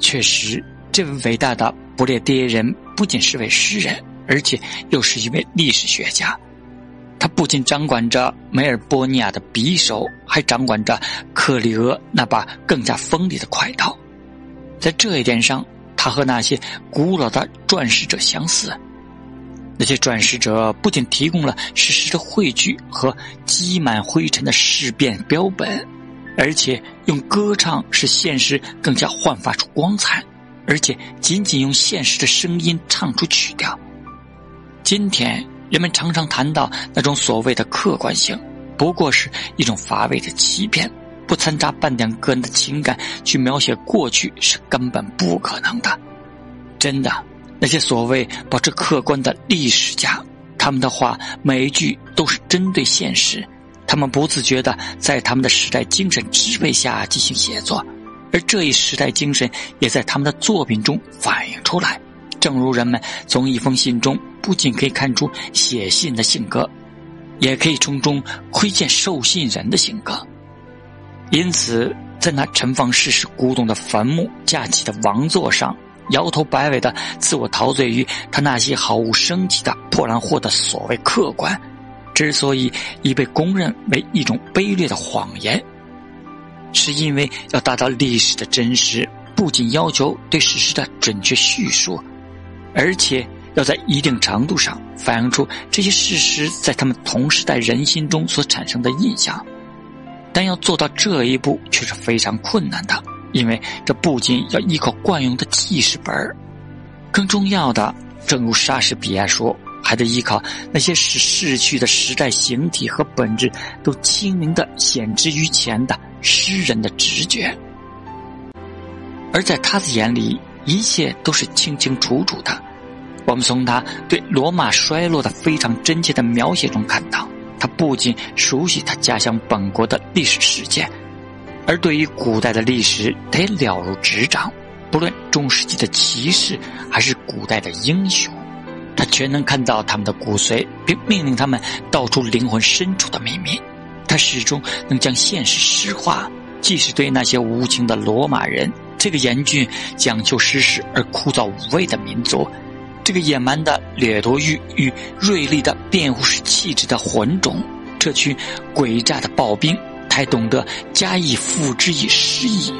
确实，这位伟大的不列颠人不仅是位诗人，而且又是一位历史学家。他不仅掌管着梅尔波尼亚的匕首，还掌管着克里俄那把更加锋利的快刀。在这一点上，他和那些古老的传史者相似。那些传史者不仅提供了史实的汇聚和积满灰尘的事变标本，而且用歌唱使现实更加焕发出光彩，而且仅仅用现实的声音唱出曲调。今天。人们常常谈到那种所谓的客观性，不过是一种乏味的欺骗，不掺杂半点个人的情感去描写过去是根本不可能的。真的，那些所谓保持客观的历史家，他们的话每一句都是针对现实，他们不自觉的在他们的时代精神支配下进行写作，而这一时代精神也在他们的作品中反映出来。正如人们从一封信中不仅可以看出写信的性格，也可以从中窥见受信人的性格。因此，在那陈放世事古董的坟墓架起的王座上，摇头摆尾的自我陶醉于他那些毫无生气的破烂货的所谓客观，之所以已被公认为一种卑劣的谎言，是因为要达到历史的真实，不仅要求对事实的准确叙述。而且要在一定程度上反映出这些事实在他们同时代人心中所产生的印象，但要做到这一步却是非常困难的，因为这不仅要依靠惯用的记事本更重要的，正如莎士比亚说，还得依靠那些使逝去的时代形体和本质都清明的显之于前的诗人的直觉，而在他的眼里。一切都是清清楚楚的。我们从他对罗马衰落的非常真切的描写中看到，他不仅熟悉他家乡本国的历史事件，而对于古代的历史，他了如指掌。不论中世纪的骑士还是古代的英雄，他全能看到他们的骨髓，并命令他们道出灵魂深处的秘密。他始终能将现实诗化，即使对那些无情的罗马人。这个严峻、讲究实事而枯燥无味的民族，这个野蛮的掠夺欲与锐利的辩护式气质的混种，这群诡诈的暴兵，才懂得加以付之以诗意，